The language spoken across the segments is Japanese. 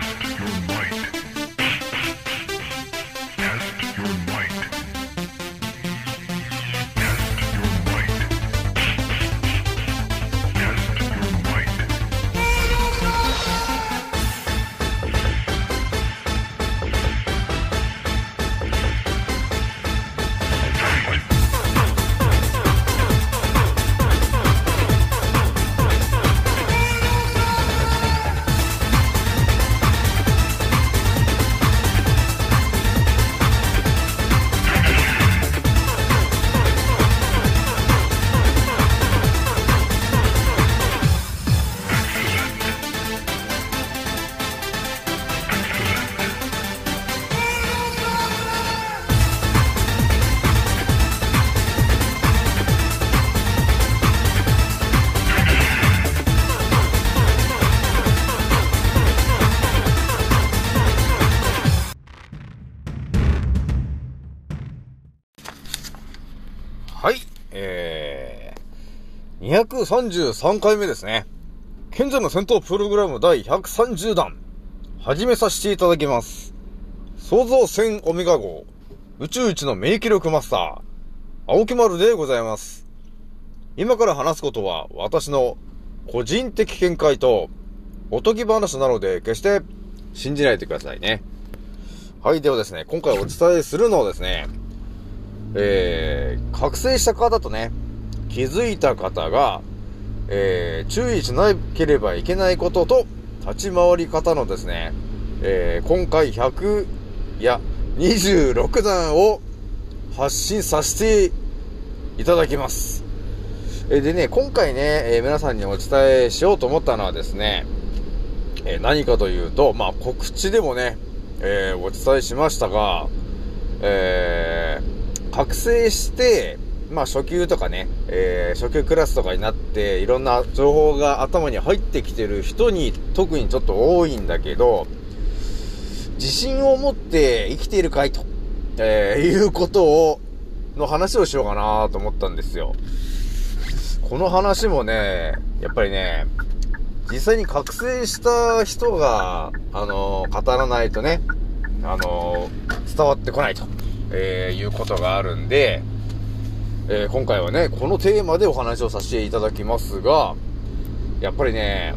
Test your might. 233回目ですね。賢者の戦闘プログラム第130弾。始めさせていただきます。創造戦オメガ号。宇宙一の免疫力マスター。青木丸でございます。今から話すことは私の個人的見解とおとぎ話なので決して信じないでくださいね。はい、ではですね、今回お伝えするのはですね、えー、覚醒した方とね、気づいた方が、えー、注意しなければいけないことと、立ち回り方のですね、えー、今回100、いや、26弾を発信させていただきます。えー、でね、今回ね、え、皆さんにお伝えしようと思ったのはですね、え、何かというと、まあ、告知でもね、えお伝えしましたが、え覚醒して、まあ初級とかね、えー、初級クラスとかになって、いろんな情報が頭に入ってきてる人に特にちょっと多いんだけど、自信を持って生きているかいと、えー、いうことを、の話をしようかなと思ったんですよ。この話もね、やっぱりね、実際に覚醒した人が、あのー、語らないとね、あのー、伝わってこないと、えー、いうことがあるんで、えー、今回はね、このテーマでお話をさせていただきますが、やっぱりね、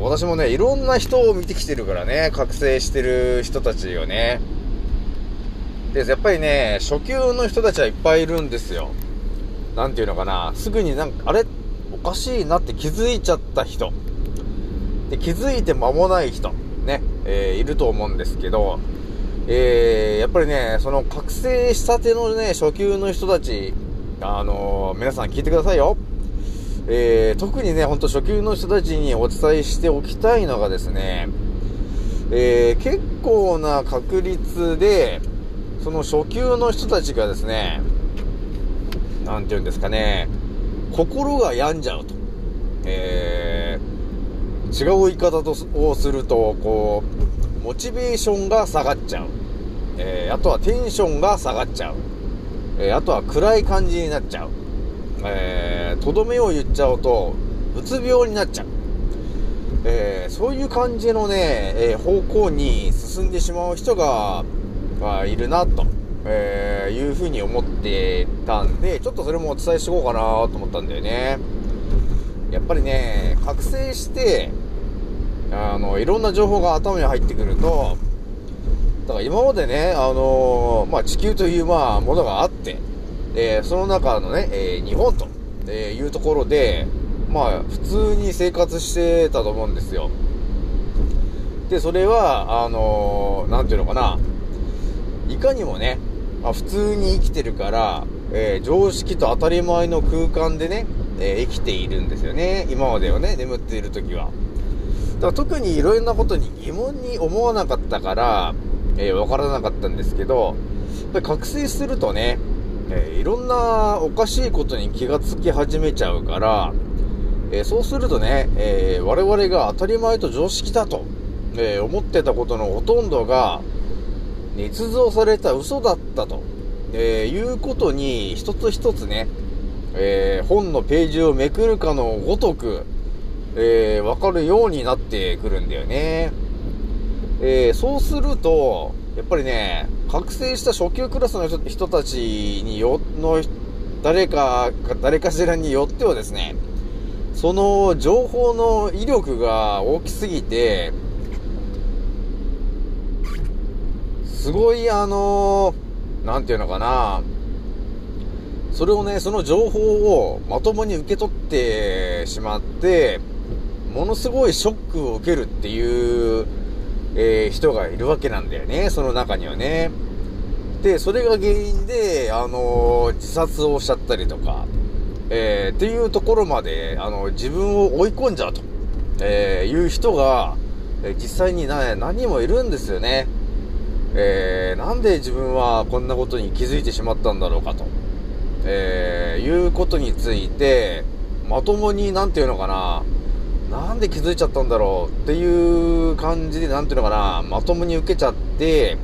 私もね、いろんな人を見てきてるからね、覚醒してる人たちをね。で、やっぱりね、初級の人たちはいっぱいいるんですよ。なんていうのかな、すぐになんか、あれ？おかしいなって気づいちゃった人。で、気づいて間もない人。ね、えー、いると思うんですけど、えー、やっぱりね、その覚醒したてのね、初級の人たちあのー、皆さん聞いてくださいよ。えー、特にね、ほんと初級の人たちにお伝えしておきたいのがですね、えー、結構な確率で、その初級の人たちがですね、なんて言うんですかね、心が病んじゃうと。えー、違う言い方とをすると、こう、モチベーションが下がっちゃう。えー、あとはテンションが下がっちゃう。えー、あとは暗い感じになっちゃう。えー、とどめを言っちゃうと、うつ病になっちゃう。えー、そういう感じのね、えー、方向に進んでしまう人が、まあ、いるな、と、えー、いうふうに思ってたんで、ちょっとそれもお伝えしようかなと思ったんだよね。やっぱりね、覚醒して、あの、いろんな情報が頭に入ってくると、だから今までね、あのー、まあ、地球という、まあ、ものがあって、え、その中のね、えー、日本と、えいうところで、まあ、普通に生活してたと思うんですよ。で、それは、あのなんていうのかな、いかにもね、まあ、普通に生きてるから、え常識と当たり前の空間でね、え生きているんですよね。今まではね、眠っている時は。だから特にいろんなことに疑問に思わなかったから、えー、わからなかったんですけど、やっぱり覚醒するとね、えー、いろんなおかしいことに気がつき始めちゃうから、えー、そうするとね、え我々が当たり前と常識だと、え思ってたことのほとんどが、捏造された嘘だったと、えいうことに一つ一つね、え本のページをめくるかのごとく、えー、わかるようになってくるんだよね。えー、そうすると、やっぱりね、覚醒した初級クラスの人たちによ、の、誰か、誰かしらによってはですね、その情報の威力が大きすぎて、すごいあのなんていうのかな、それをね、その情報をまともに受け取ってしまって、ものすごいショックを受けるっていう、えー、人がいるわけなんだよね、その中にはね。で、それが原因で、あのー、自殺をしちゃったりとか、えー、っていうところまで、あの、自分を追い込んじゃうと、えいう人が、え実際にな、何人もいるんですよね。えなんで自分はこんなことに気づいてしまったんだろうかと、えいうことについて、まともに、なんていうのかな、なんで気づいちゃったんだろうっていう感じで、なんていうのかな、まともに受けちゃって、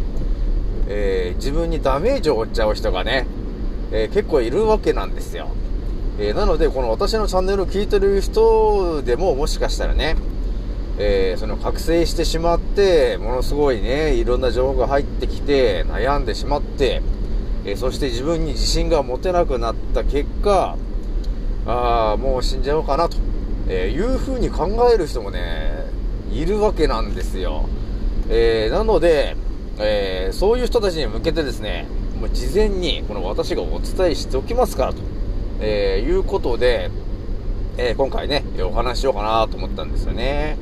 えー、自分にダメージを負っちゃう人がね、えー、結構いるわけなんですよ。えー、なので、この私のチャンネルを聞いてる人でももしかしたらね、えその覚醒してしまって、ものすごいね、いろんな情報が入ってきて、悩んでしまって、えそして自分に自信が持てなくなった結果、ああ、もう死んじゃおうかなと。えー、いう風に考える人もね、いるわけなんですよ。えー、なので、えー、そういう人たちに向けてですね、もう事前にこの私がお伝えしておきますからと、えいうことで、え今回ね、お話しようかなと思ったんですよね。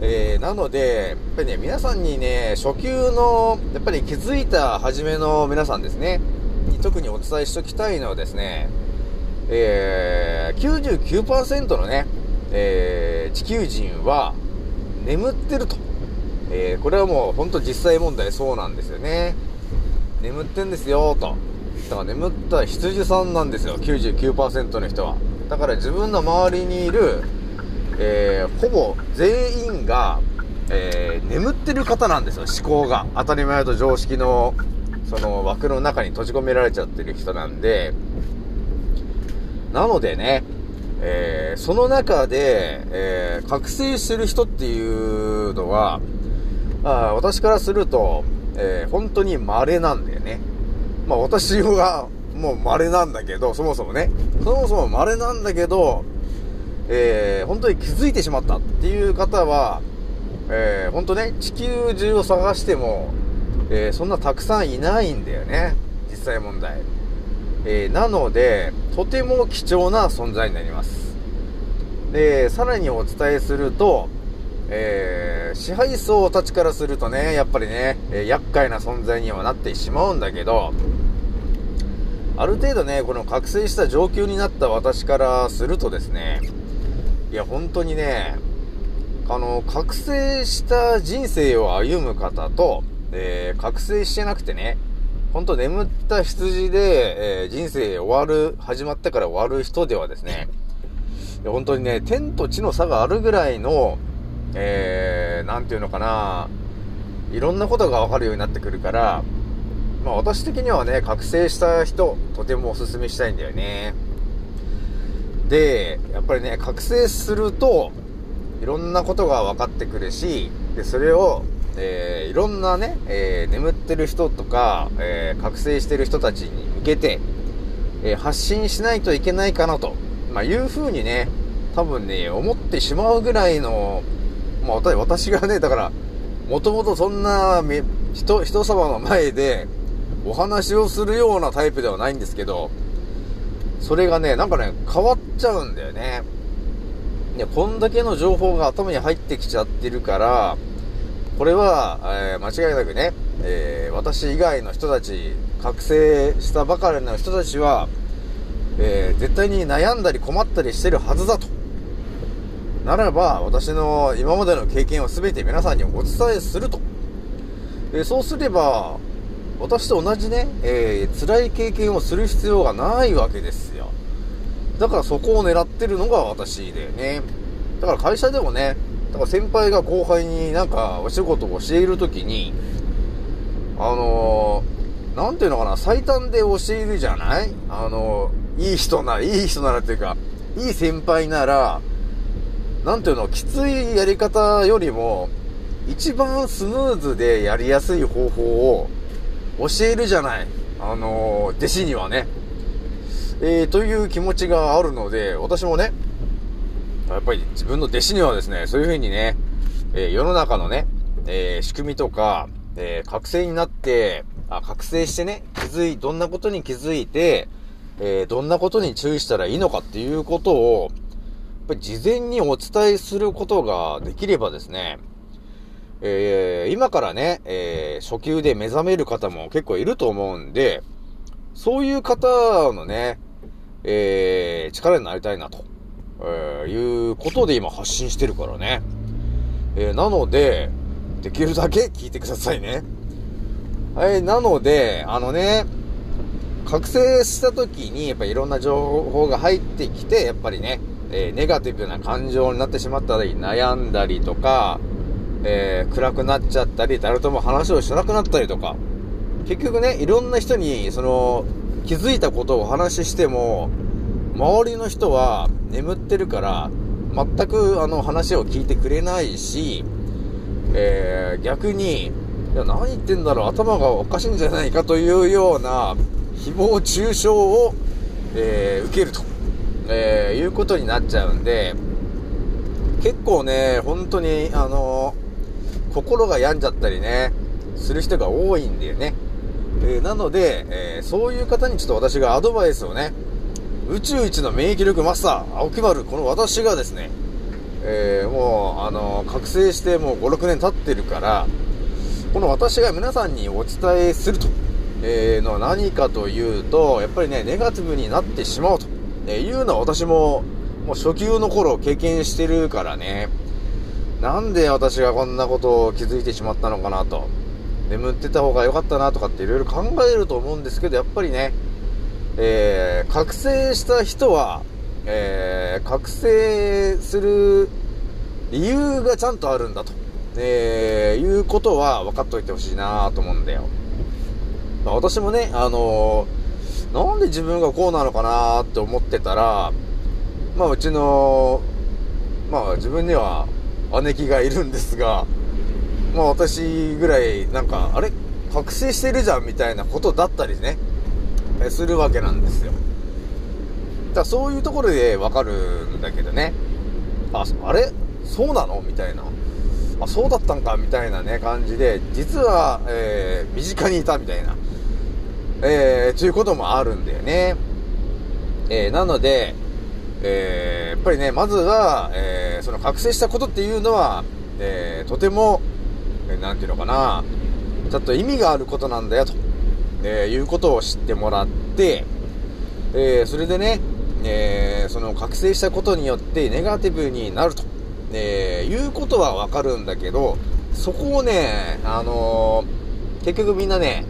えー、なので、やっぱりね、皆さんにね、初級の、やっぱり気づいた初めの皆さんですね、に特にお伝えしておきたいのはですね、えー、99%のね、えー、地球人は眠ってると。えー、これはもう本当実際問題そうなんですよね。眠ってんですよ、と。だから眠った羊さんなんですよ、99%の人は。だから自分の周りにいる、えー、ほぼ全員が、えー、眠ってる方なんですよ、思考が。当たり前と常識の、その枠の中に閉じ込められちゃってる人なんで、なのでね、えー、その中で、えー、覚醒してる人っていうのは、あ私からすると、えー、本当に稀なんだよね。まあ私がもう稀なんだけど、そもそもね、そもそも稀なんだけど、えー、本当に気づいてしまったっていう方は、えー、本当ね、地球中を探しても、えー、そんなたくさんいないんだよね。実際問題。えー、なので、とても貴重な存在になります。で、さらにお伝えすると、えー、支配層たちからするとね、やっぱりね、えー、厄介な存在にはなってしまうんだけど、ある程度ね、この覚醒した上級になった私からするとですね、いや、本当にね、あの、覚醒した人生を歩む方と、えー、覚醒してなくてね、ほんと眠った羊で、えー、人生終わる、始まってから終わる人ではですね、本当にね、天と地の差があるぐらいの、えー、なんていうのかな、いろんなことがわかるようになってくるから、まあ私的にはね、覚醒した人、とてもお勧めしたいんだよね。で、やっぱりね、覚醒すると、いろんなことが分かってくるし、で、それをえー、いろんなね、えー、眠ってる人とか、えー、覚醒してる人たちに向けて、え発信しないといけないかなと、まあ、いう風にね、多分ね、思ってしまうぐらいの、まあ、私がね、だから、もともとそんな、人、人様の前で、お話をするようなタイプではないんですけど、それがね、なんかね、変わっちゃうんだよね。ね、こんだけの情報が頭に入ってきちゃってるから、これは、えー、間違いなくね、えー、私以外の人たち、覚醒したばかりの人たちは、えー、絶対に悩んだり困ったりしてるはずだと。ならば、私の今までの経験を全て皆さんにお伝えすると。えそうすれば、私と同じね、えー、辛い経験をする必要がないわけですよ。だからそこを狙ってるのが私だよね。だから会社でもね、だから先輩が後輩になんかお仕事を教えるときに、あのー、なんていうのかな、最短で教えるじゃない？あのー、いい人なら、いい人ならっていうか、いい先輩なら、なんていうの、きついやり方よりも、一番スムーズでやりやすい方法を教えるじゃない？あのー、弟子にはね。えー、という気持ちがあるので、私もね、やっぱり自分の弟子にはですね、そういう風にね、えー、世の中のね、えー、仕組みとか、えー、覚醒になって、あ、覚醒してね、気づい、どんなことに気づいて、え、どんなことに注意したらいいのかっていうことを、やっぱり事前にお伝えすることができればですね、え、今からね、え、初級で目覚める方も結構いると思うんで、そういう方のね、え、力になりたいなと、えー、いうことで今発信してるからね。えー、なので、できるだけ聞いてくださいね。はい、なので、あのね、覚醒した時に、やっぱいろんな情報が入ってきて、やっぱりね、えー、ネガティブな感情になってしまったり、悩んだりとか、えー、暗くなっちゃったり、誰とも話をしなくなったりとか、結局ね、いろんな人に、その、気づいたことをお話ししても、周りの人は眠ってるから、全くあの話を聞いてくれないし、えー、逆に、いや、何言ってんだろう、頭がおかしいんじゃないかというような、誹謗中傷を、えー、受けると、えー、いうことになっちゃうんで、結構ね、本当に、あの心が病んじゃったりね、する人が多いんだよね。え、なので、え、そういう方にちょっと私がアドバイスをね、宇宙一の免疫力マスター、青木丸、この私がですね、えー、もう、あの、覚醒してもう5、6年経ってるから、この私が皆さんにお伝えすると、えー、のは何かというと、やっぱりね、ネガティブになってしまうと、えいうのは私も、もう初級の頃経験してるからね、なんで私がこんなことを気づいてしまったのかなと。眠ってた方が良かったなとかっていろいろ考えると思うんですけど、やっぱりね、えー、覚醒した人は、えー、覚醒する理由がちゃんとあるんだと、えー、いうことは分かっといてほしいなと思うんだよ。まあ、私もね、あのー、なんで自分がこうなのかなって思ってたら、まあ、うちの、まあ、自分には姉貴がいるんですが、まあ私ぐらい、なんか、あれ？覚醒してるじゃんみたいなことだったりね、するわけなんですよ。だそういうところでわかるんだけどね。あ、あれ？そうなの？みたいな。あ、そうだったんか？みたいなね、感じで、実は、えー、身近にいたみたいな、えー、ということもあるんだよね。えー、なので、えー、やっぱりね、まずは、えー、その覚醒したことっていうのは、えー、とても、えー、なんていうのかな、ちょっと意味があることなんだよ、と、えー、いうことを知ってもらって、えー、それでね、えー、その覚醒したことによってネガティブになると、え、いうことはわかるんだけど、そこをね、あの、結局みんなね、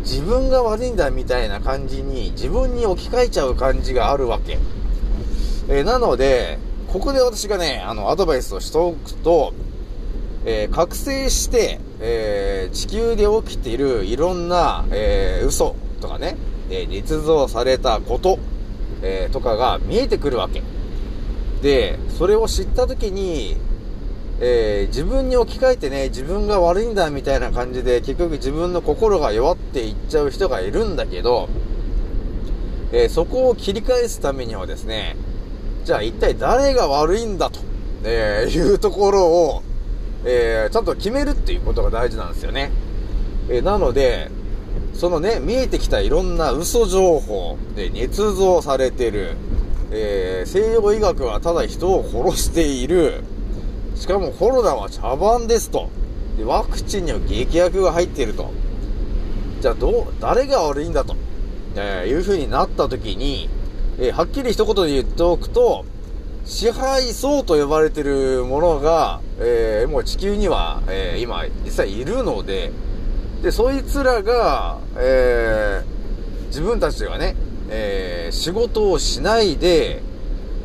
自分が悪いんだみたいな感じに自分に置き換えちゃう感じがあるわけ。え、なので、ここで私がね、あの、アドバイスをしておくと、えー、覚醒して、えー、地球で起きているいろんな、えー、嘘とかね、え、捏造されたこと、え、とかが見えてくるわけ。で、それを知った時に、え、自分に置き換えてね、自分が悪いんだみたいな感じで、結局自分の心が弱っていっちゃう人がいるんだけど、え、そこを切り返すためにはですね、じゃあ一体誰が悪いんだと、え、いうところを、えー、ちゃんと決めるっていうことが大事なんですよね。えー、なので、そのね、見えてきたいろんな嘘情報で捏造されてる、えー、西洋医学はただ人を殺している、しかもコロナは茶番ですと。で、ワクチンには劇薬が入っていると。じゃあどう、誰が悪いんだと、えー、いう風になった時に、えー、はっきり一言で言っておくと、支配層と呼ばれてるものが、えー、もう地球には、えー、今、実際いるので、で、そいつらが、えー、自分たちがね、え、仕事をしないで、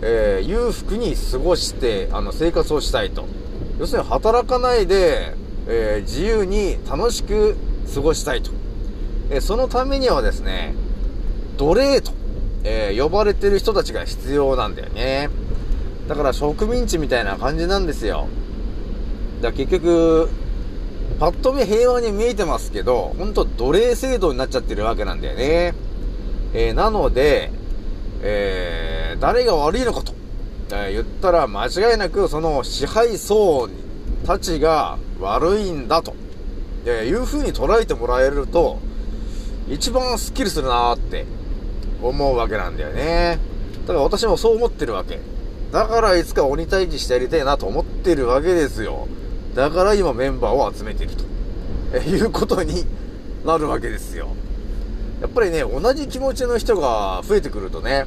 え、裕福に過ごして、あの、生活をしたいと。要するに働かないで、え、自由に楽しく過ごしたいと。え、そのためにはですね、奴隷とえ、呼ばれてる人たちが必要なんだよね。だから植民地みたいな感じなんですよ。だから結局、パッと見平和に見えてますけど、ほんと奴隷制度になっちゃってるわけなんだよね。えー、なので、えー、誰が悪いのかと、えー、言ったら間違いなくその支配層たちが悪いんだと、えいう風に捉えてもらえると、一番スッキリするなーって思うわけなんだよね。だから私もそう思ってるわけ。だからいつか鬼退治してやりたいなと思ってるわけですよ。だから今メンバーを集めていると、えいうことになるわけですよ。やっぱりね、同じ気持ちの人が増えてくるとね、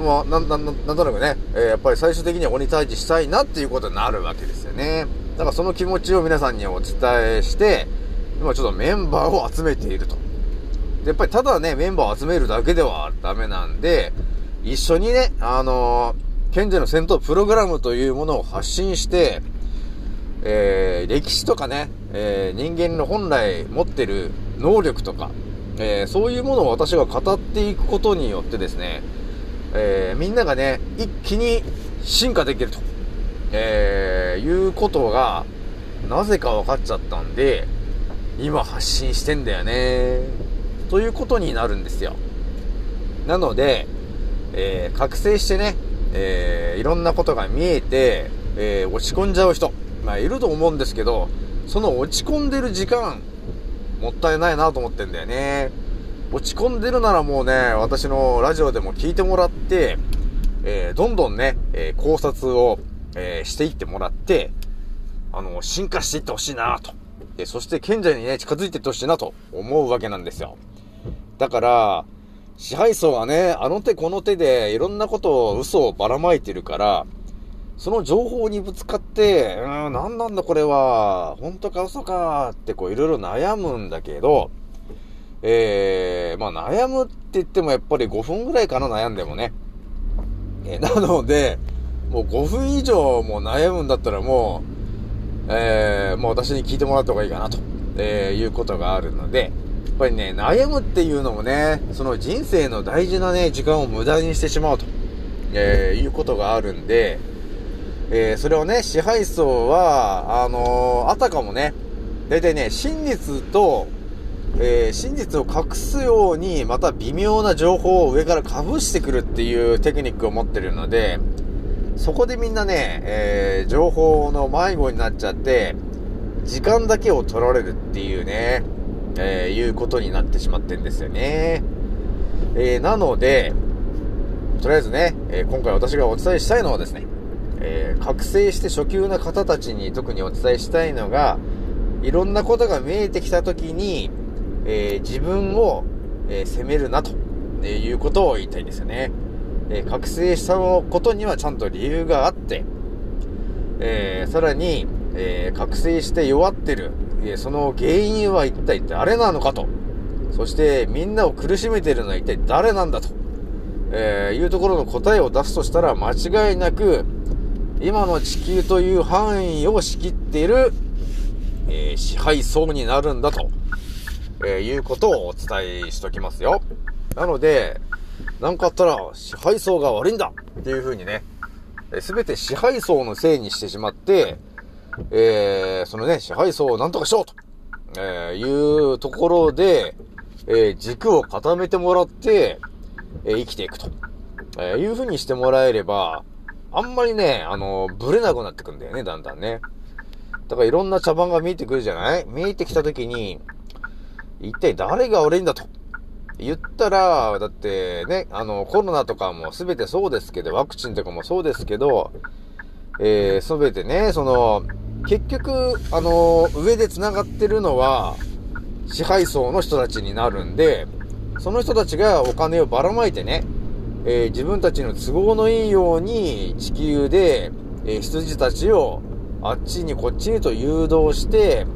まあ、なん、なん、なんとなくね、えー、やっぱり最終的には鬼退治したいなっていうことになるわけですよね。だからその気持ちを皆さんにお伝えして、今ちょっとメンバーを集めていると。で、やっぱりただね、メンバーを集めるだけではダメなんで、一緒にね、あのー、賢者の戦闘プログラムというものを発信して、えー、歴史とかね、えー、人間の本来持ってる能力とか、えー、そういうものを私が語っていくことによってですね、えー、みんながね、一気に進化できると、えー、いうことが、なぜか分かっちゃったんで、今発信してんだよね、ということになるんですよ。なので、えー、覚醒してね、えー、いろんなことが見えて、えー、落ち込んじゃう人、まあ、いると思うんですけど、その落ち込んでる時間、もったいないなと思ってんだよね。落ち込んでるならもうね、私のラジオでも聞いてもらって、えー、どんどんね、えー、考察を、えー、していってもらって、あの、進化していってほしいなと。で、そして賢者にね、近づいていってほしいなと思うわけなんですよ。だから、支配層がね、あの手この手でいろんなことを嘘をばらまいてるから、その情報にぶつかって、うん、なんなんだこれは、本当か嘘かってこういろいろ悩むんだけど、えー、まあ悩むって言ってもやっぱり5分ぐらいかな悩んでもね。え、なので、もう5分以上も悩むんだったらもう、えー、もう私に聞いてもらった方がいいかなと、えー、いうことがあるので、やっぱりね、悩むっていうのもね、その人生の大事なね、時間を無駄にしてしまうと、えー、いうことがあるんで、えー、それをね、支配層は、あのー、あたかもね、大体ね、真実と、えー、真実を隠すように、また微妙な情報を上から被してくるっていうテクニックを持ってるので、そこでみんなね、え、情報の迷子になっちゃって、時間だけを取られるっていうね、えー、いうことになってしまってんですよね。えー、なので、とりあえずね、え今回私がお伝えしたいのはですね、えー、覚醒して初級な方たちに特にお伝えしたいのが、いろんなことが見えてきたときに、えー、自分を、えー、責めるなと、えいうことを言いたいんですよね。え覚醒したことにはちゃんと理由があって、えさらに、え覚醒して弱ってる、その原因は一体誰なのかと。そしてみんなを苦しめているのは一体誰なんだと、えーいうところの答えを出すとしたら間違いなく、今の地球という範囲を仕切っている、えー、支配層になるんだと、えー、いうことをお伝えしときますよ。なので、なんかあったら支配層が悪いんだっていう風にね、す、べ、て支配層のせいにしてしまって、えー、そのね、支配層をなんとかしようと、えー、いうところで、えー、軸を固めてもらって、えー、生きていくと、えー、いう風にしてもらえれば、あんまりね、あの、ブレなくなってくんだよね、だんだんね。だからいろんな茶番が見えてくるじゃない？見えてきたときに、一体誰が悪いんだと。言ったら、だってね、あの、コロナとかも全てそうですけど、ワクチンとかもそうですけど、えー、全てね、その、結局、あの、上で繋がってるのは、支配層の人たちになるんで、その人たちがお金をばらまいてね、えー、自分たちの都合のいいように地球で、えー、羊たちをあっちにこっちにと誘導して、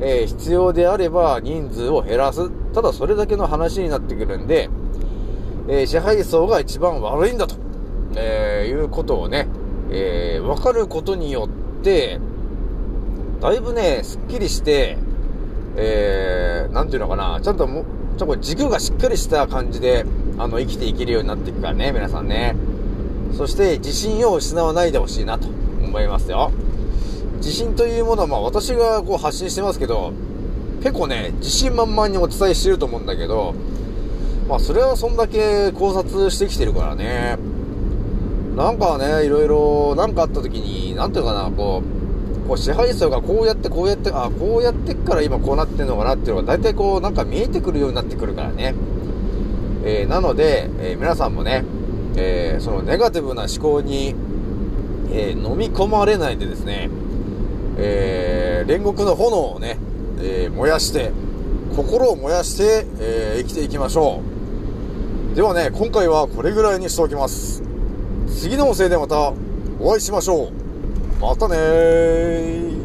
えー、必要であれば人数を減らす。ただそれだけの話になってくるんで、えー、支配層が一番悪いんだと、えー、いうことをね、えー、わかることによって、だいぶね、すっきりして、えー、なんていうのかな、ちゃんとも、ちょっと軸がしっかりした感じで、あの、生きていけるようになっていくからね、皆さんね。そして、自信を失わないでほしいなと思いますよ。自信というものは、まあ私がこう発信してますけど、結構ね、自信満々にお伝えしてると思うんだけど、まあそれはそんだけ考察してきてるからね。なんかね、いろいろ、なんかあった時に、なんていうかな、こう、こう支配層がこうやってこうやって、あ、こうやってから今こうなってんのかなっていうのが大体こうなんか見えてくるようになってくるからね。えー、なので、えー、皆さんもね、えー、そのネガティブな思考に、え飲み込まれないでですね、え煉獄の炎をね、え燃やして、心を燃やして、え生きていきましょう。ではね、今回はこれぐらいにしておきます。次の音声でまたお会いしましょう。またね